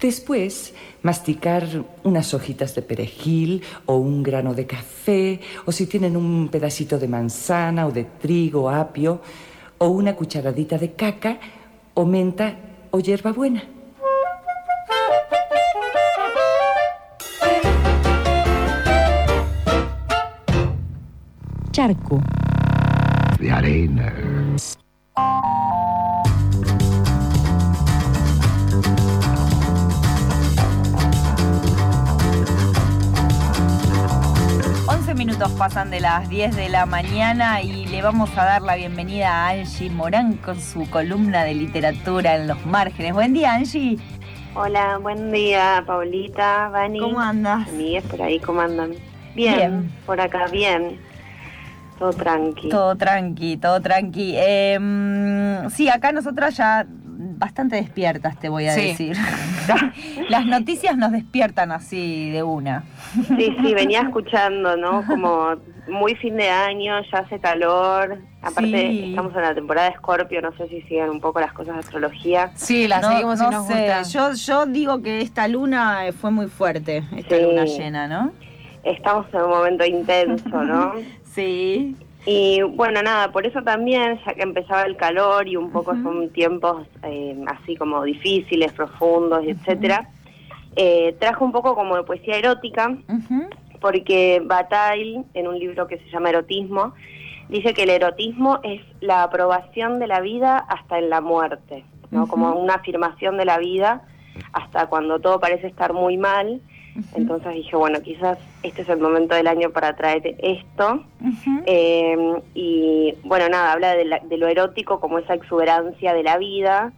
Después, masticar unas hojitas de perejil o un grano de café, o si tienen un pedacito de manzana o de trigo, apio, o una cucharadita de caca, o menta o hierbabuena. Charco. De arena. Minutos pasan de las 10 de la mañana y le vamos a dar la bienvenida a Angie Morán con su columna de literatura en los márgenes. Buen día, Angie. Hola, buen día, Paulita, Vani. ¿Cómo andas? Amigues por ahí, ¿cómo andan? Bien, Bien. por acá, bien. Todo tranqui. Todo tranqui, todo tranqui. Em, sí, acá nosotras ya bastante despiertas, te voy a Sí. decir. Las noticias nos despiertan así de una. Sí, sí, venía escuchando, ¿no? Como muy fin de año, ya hace calor. Aparte, Sí. estamos en la temporada de Escorpio, no sé si siguen un poco las cosas de astrología. Sí, la no, seguimos no y nos sé, gusta. Yo, yo digo que esta luna eh, fue muy fuerte, esta Sí. luna llena, ¿no? Estamos en un momento intenso, ¿no? Sí. Y bueno, nada, por eso también, ya que empezaba el calor y un poco son tiempos eh, así como difíciles, profundos, y etcétera, eh, trajo un poco como de poesía erótica, porque Bataille, en un libro que se llama Erotismo, dice que el erotismo es la aprobación de la vida hasta en la muerte, ¿no? Como una afirmación de la vida hasta cuando todo parece estar muy mal. Entonces dije, bueno, quizás este es el momento del año para traer esto. Eh, y bueno, nada, habla de, la- de lo erótico como esa exuberancia de la vida.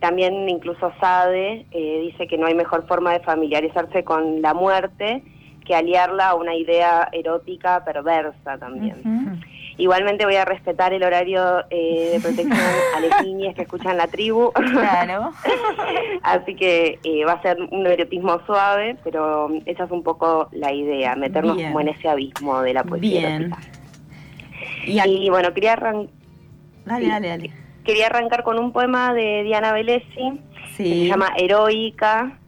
También incluso Sade eh, dice que no hay mejor forma de familiarizarse con la muerte que aliarla a una idea erótica perversa también. Ujú. Igualmente voy a respetar el horario eh, de protección a las niñas que escuchan la tribu. Claro. Así que eh, va a ser un erotismo suave, pero esa es un poco la idea, meternos Bien. como en ese abismo de la poesía Bien. erótica. Y aquí- Y bueno, quería, arran- dale, dale, dale. quería arrancar con un poema de Diana Velesi, que Sí. se llama Heroica.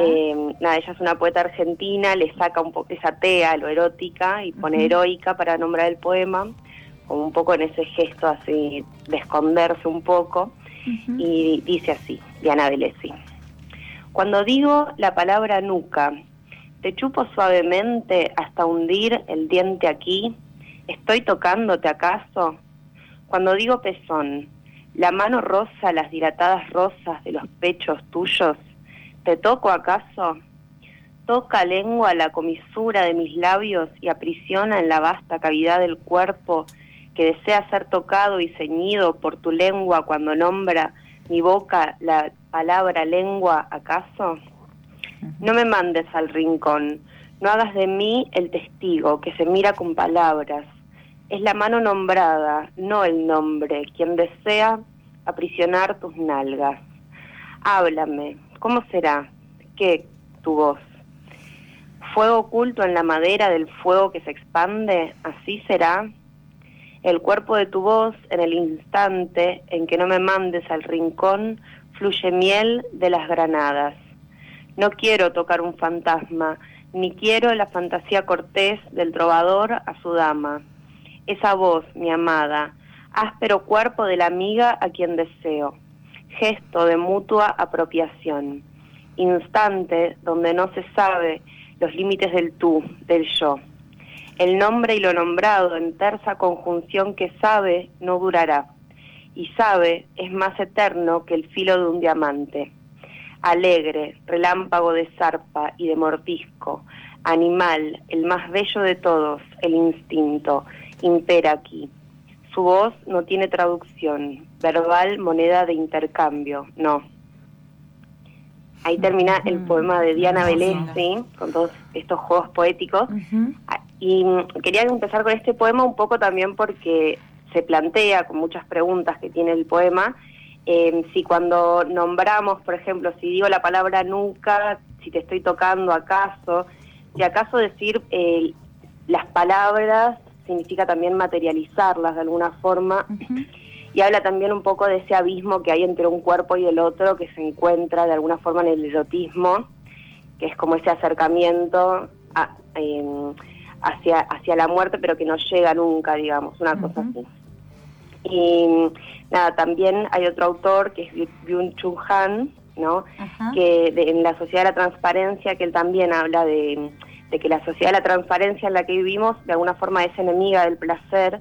Eh, nada, ella es una poeta argentina, le saca un poco esa tea a lo erótica y pone heroica para nombrar el poema, como un poco en ese gesto así de esconderse un poco. Y dice así, Diana Velesi. Cuando digo la palabra nuca, te chupo suavemente hasta hundir el diente aquí, ¿estoy tocándote acaso? Cuando digo pezón, la mano rosa las dilatadas rosas de los pechos tuyos, ¿te toco acaso? Toca lengua la comisura de mis labios y aprisiona en la vasta cavidad del cuerpo que desea ser tocado y ceñido por tu lengua cuando nombra mi boca la palabra lengua, ¿acaso? No me mandes al rincón, no hagas de mí el testigo que se mira con palabras. Es la mano nombrada, no el nombre, quien desea aprisionar tus nalgas. Háblame, ¿cómo será? ¿Qué tu voz? Fuego oculto en la madera del fuego que se expande, así será. El cuerpo de tu voz en el instante en que no me mandes al rincón, fluye miel de las granadas. No quiero tocar un fantasma, ni quiero la fantasía cortés del trovador a su dama. Esa voz, mi amada, áspero cuerpo de la amiga a quien deseo, gesto de mutua apropiación, instante donde no se sabe los límites del tú, del yo. El nombre y lo nombrado en tersa conjunción que sabe no durará, y sabe es más eterno que el filo de un diamante. Alegre, relámpago de zarpa y de mordisco, animal, el más bello de todos, el instinto, impera aquí. Su voz no tiene traducción, verbal moneda de intercambio, no. Ahí termina el poema de Diana Velesi, con todos estos juegos poéticos. Y mm, quería empezar con este poema un poco también porque se plantea con muchas preguntas que tiene el poema, eh, si cuando nombramos, por ejemplo, si digo la palabra nunca, si te estoy tocando acaso, si acaso decir eh, las palabras significa también materializarlas de alguna forma, y habla también un poco de ese abismo que hay entre un cuerpo y el otro que se encuentra de alguna forma en el erotismo, que es como ese acercamiento hacia, hacia la muerte, pero que no llega nunca, digamos, una cosa así. Y nada, también hay otro autor que es Byung-Chul Han, ¿no? Que en la sociedad de la transparencia, que él también habla de, que la sociedad de la transparencia en la que vivimos de alguna forma es enemiga del placer,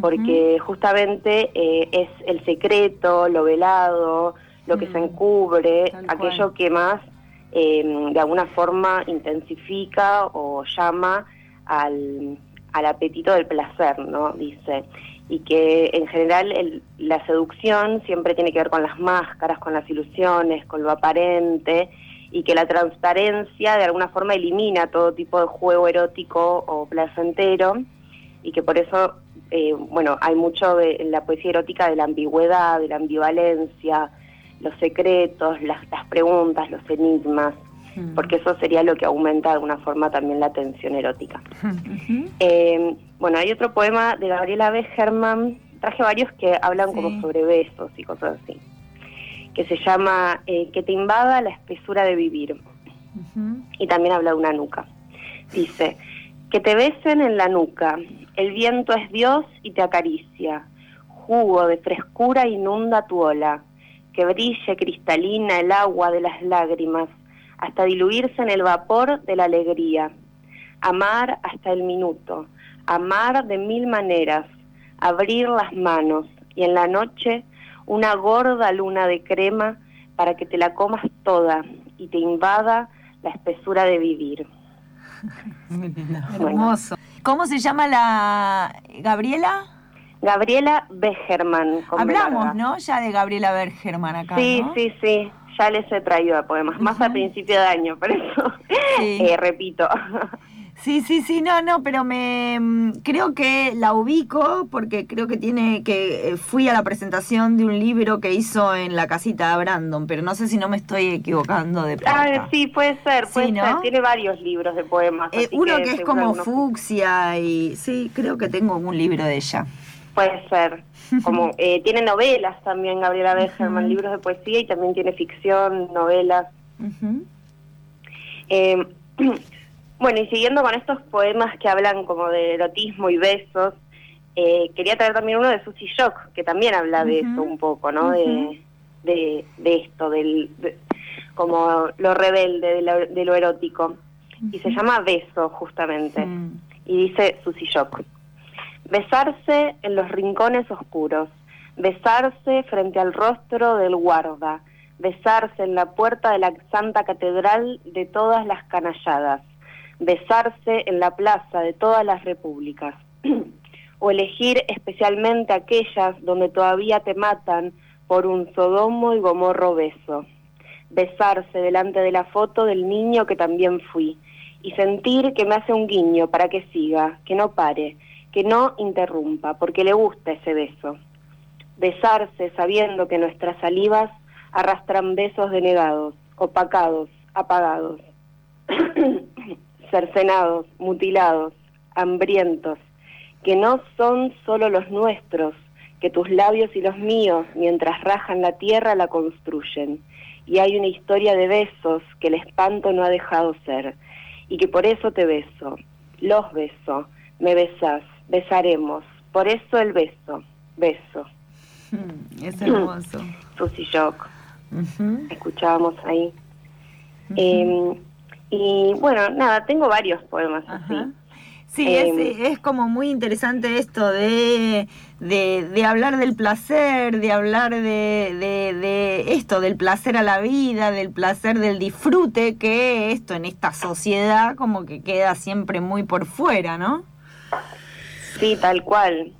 porque justamente eh, es el secreto, lo velado, lo que se mm. encubre, aquello que más eh, de alguna forma intensifica o llama al, al apetito del placer, ¿no? Dice y que en general la seducción siempre tiene que ver con las máscaras, con las ilusiones, con lo aparente, y que la transparencia de alguna forma elimina todo tipo de juego erótico o placentero, y que por eso, eh, bueno, hay mucho en la poesía erótica de la ambigüedad, de la ambivalencia, los secretos, las preguntas, los enigmas. Mm. porque eso sería lo que aumenta de alguna forma también la tensión erótica. Eh, bueno, hay otro poema de Gabriela B. Herman, traje varios que hablan como sobre besos y cosas así, que se llama eh, Que te invada la espesura de vivir, y también habla de una nuca. Dice, que te besen en la nuca, el viento es Dios y te acaricia, jugo de frescura inunda tu ola, que brille cristalina el agua de las lágrimas, hasta diluirse en el vapor de la alegría. Amar hasta el minuto, amar de mil maneras, abrir las manos y en la noche una gorda luna de crema para que te la comas toda y te invada la espesura de vivir. Hermoso. ¿Cómo se llama la Gabriela? Gabriela Begerman. Hablamos, ¿no? Ya de Gabriela Begerman acá. Sí, sí, sí ya les he traído poemas, más a principio de año, por eso eh, repito. Sí, sí, sí, no, no, pero me mm, creo que la ubico porque creo que tiene que eh, fui a la presentación de un libro que hizo en la casita de Brandon, pero no sé si no me estoy equivocando de Ah, sí, puede ser, puede ser. Tiene varios libros de poemas. Eh, uno que, es como fucsia y sí, creo que tengo un libro de ella. Puede ser. Como eh, tiene novelas también Gabriela Becherman, libros de poesía y también tiene ficción, novelas. Eh, bueno, y siguiendo con estos poemas que hablan como de erotismo y besos, eh, quería traer también uno de Susie Shock, que también habla de eso un poco, ¿no? de, de, esto, del, como lo rebelde, de lo, erótico. Y se llama Beso, justamente. Y dice Susie Shock. Besarse en los rincones oscuros, besarse frente al rostro del guarda, besarse en la puerta de la Santa Catedral de todas las canalladas, besarse en la plaza de todas las repúblicas, o elegir especialmente aquellas donde todavía te matan por un sodomo y gomorro beso, besarse delante de la foto del niño que también fui, y sentir que me hace un guiño para que siga, que no pare, que no interrumpa, porque le gusta ese beso. Besarse sabiendo que nuestras salivas arrastran besos denegados, opacados, apagados, cercenados, mutilados, hambrientos, que no son solo los nuestros, que tus labios y los míos, mientras rajan la tierra, la construyen. Y hay una historia de besos que el espanto no ha dejado ser, y que por eso te beso, los beso, me besas, besaremos. Por eso el beso, beso. Mm, es hermoso. Susy Shock. Escuchábamos ahí. Em, y bueno, nada, tengo varios poemas así. Sí, em, es, como muy interesante esto de, de, hablar del placer, de hablar de, de, esto, del placer a la vida, del placer del disfrute, que esto en esta sociedad como que queda siempre muy por fuera, ¿no? Sí, tal cual.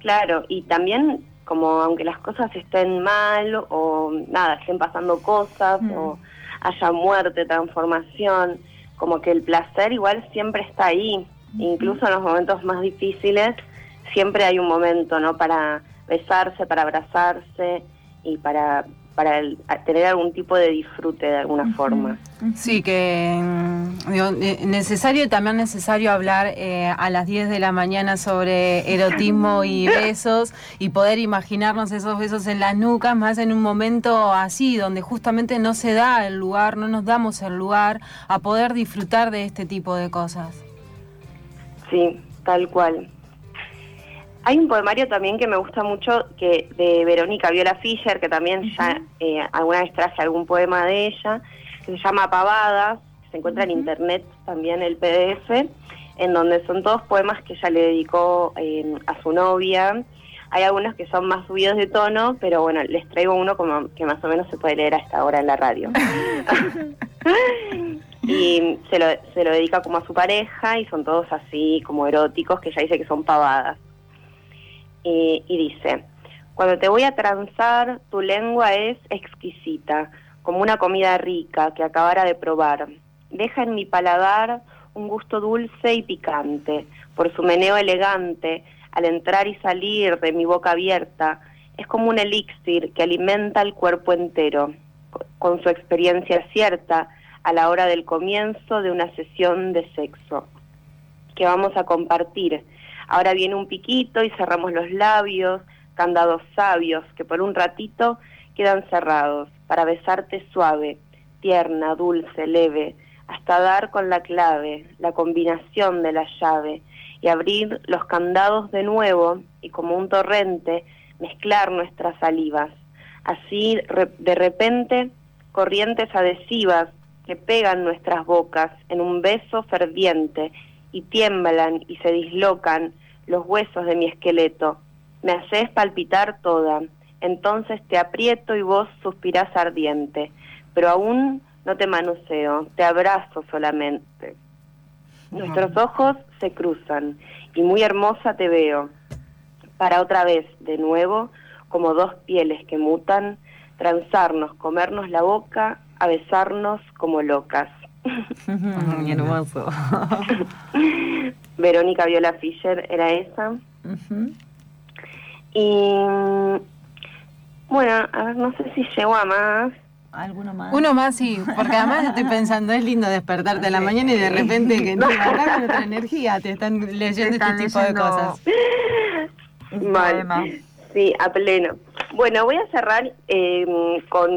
Claro, y también como aunque las cosas estén mal o nada, estén pasando cosas o haya muerte, transformación, como que el placer igual siempre está ahí, incluso en los momentos más difíciles, siempre hay un momento, ¿no? Para besarse, para abrazarse y para para tener algún tipo de disfrute de alguna forma. Sí, que mm, digo, necesario también necesario hablar eh, a las 10 de la mañana sobre erotismo y besos y poder imaginarnos esos besos en las nucas, más en un momento así, donde justamente no se da el lugar, no nos damos el lugar a poder disfrutar de este tipo de cosas. Sí, tal cual. Hay un poemario también que me gusta mucho que de Verónica Viola Fischer, que también ya eh, alguna vez traje algún poema de ella, que se llama Pavadas, se encuentra en internet también el PDF, en donde son todos poemas que ella le dedicó em, a su novia. Hay algunos que son más subidos de tono, pero bueno, les traigo uno como que más o menos se puede leer a esta hora en la radio. y se lo, se lo dedica como a su pareja y son todos así como eróticos, que ella dice que son pavadas y, dice, cuando te voy a transar, tu lengua es exquisita, como una comida rica que acabara de probar. Deja en mi paladar un gusto dulce y picante, por su meneo elegante, al entrar y salir de mi boca abierta, es como un elixir que alimenta el cuerpo entero, con su experiencia cierta a la hora del comienzo de una sesión de sexo, que vamos a compartir Ahora viene un piquito y cerramos los labios, candados sabios que por un ratito quedan cerrados para besarte suave, tierna, dulce, leve, hasta dar con la clave, la combinación de la llave y abrir los candados de nuevo y como un torrente mezclar nuestras salivas. Así de repente corrientes adhesivas que pegan nuestras bocas en un beso ferviente y tiemblan y se dislocan los huesos de mi esqueleto. Me haces palpitar toda. Entonces te aprieto y vos suspirás ardiente. Pero aún no te manoseo, te abrazo solamente. Nuestros ojos se cruzan y muy hermosa te veo. Para otra vez, de nuevo, como dos pieles que mutan, transarnos, comernos la boca, a besarnos como locas. Muy hermoso. Verónica Viola Fischer era esa. Y bueno, a ver, no sé si llegó a más. ¿Alguno más? Uno más, sí, porque además estoy pensando, es lindo despertarte en la mañana y de repente que no con otra energía, te están leyendo este tipo de cosas. Mal. Sí, a pleno. Bueno, voy a cerrar eh, con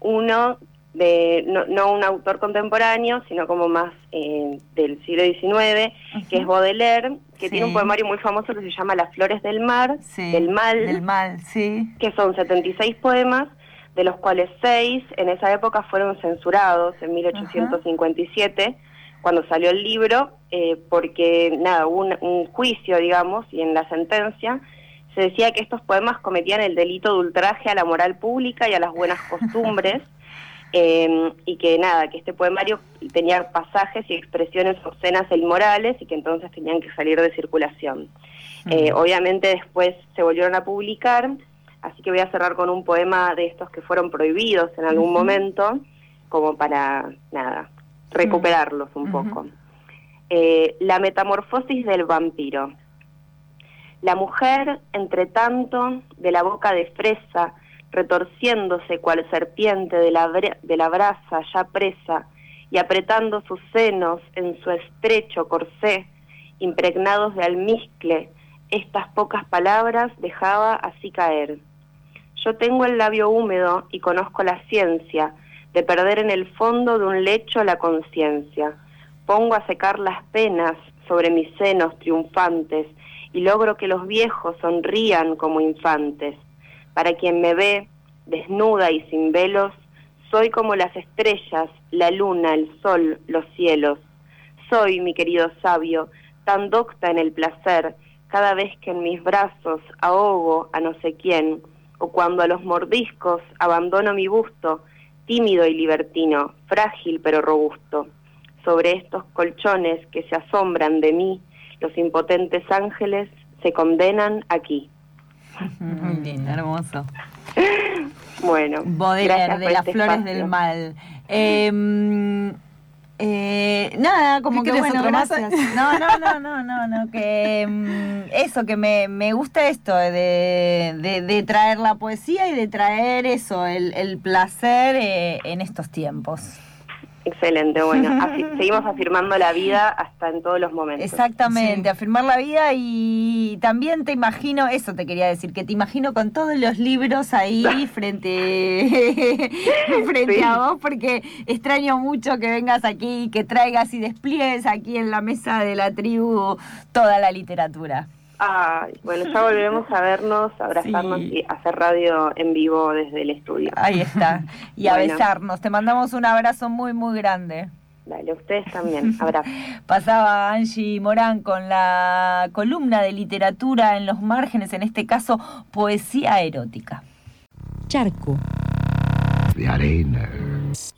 uno de no, un autor contemporáneo, sino como más eh, del siglo XIX, que es Baudelaire, que tiene un poemario muy famoso que se llama Las flores del mar, del mal, del mal, sí. que son 76 poemas, de los cuales seis en esa época fueron censurados en 1857, cuando salió el libro, eh, porque nada, hubo un juicio, digamos, y en la sentencia se decía que estos poemas cometían el delito de ultraje a la moral pública y a las buenas costumbres. Em, y que nada, que este poemario tenía pasajes y expresiones obscenas e inmorales y que entonces tenían que salir de circulación. Eh, obviamente después se volvieron a publicar, así que voy a cerrar con un poema de estos que fueron prohibidos en algún momento, como para, nada, recuperarlos un poco. Eh, la metamorfosis del vampiro. La mujer, entre tanto, de la boca de fresa, retorciéndose cual serpiente de la, de la brasa ya presa y apretando sus senos en su estrecho corsé, impregnados de almizcle, estas pocas palabras dejaba así caer. Yo tengo el labio húmedo y conozco la ciencia de perder en el fondo de un lecho la conciencia. Pongo a secar las penas sobre mis senos triunfantes y logro que los viejos sonrían como infantes. Para quien me ve, desnuda y sin velos, soy como las estrellas, la luna, el sol, los cielos. Soy, mi querido sabio, tan docta en el placer, cada vez que en mis brazos ahogo a no sé quién, o cuando a los mordiscos abandono mi busto, tímido y libertino, frágil pero robusto. Sobre estos colchones que se asombran de mí, los impotentes ángeles se condenan aquí. Muy bien, hermoso. Bueno, Baudelaire, de las este flores del mal. Em, Eh, nada, como ¿Qué que bueno, gracias. No, no, no, no, no, no, que mm, eso, que me, me gusta esto de, de, de traer la poesía y de traer eso, el, el placer eh, en estos tiempos. Excelente, bueno, afi- seguimos afirmando la vida hasta en todos los momentos. Exactamente, Sí. afirmar la vida y también te imagino, eso te quería decir, que te imagino con todos los libros ahí frente, frente Sí. a vos, porque extraño mucho que vengas aquí y que traigas y despliegues aquí en la mesa de la tribu toda la literatura. Ay, bueno, ya volveremos a vernos, a abrazarnos Sí. y hacer radio en vivo desde el estudio. Ahí está, y a Bueno. besarnos. Te mandamos un abrazo muy, muy grande. Dale, ustedes también, abrazo. Pasaba Angie Morán con la columna de literatura en los márgenes, en este caso poesía erótica. Charco. de arena.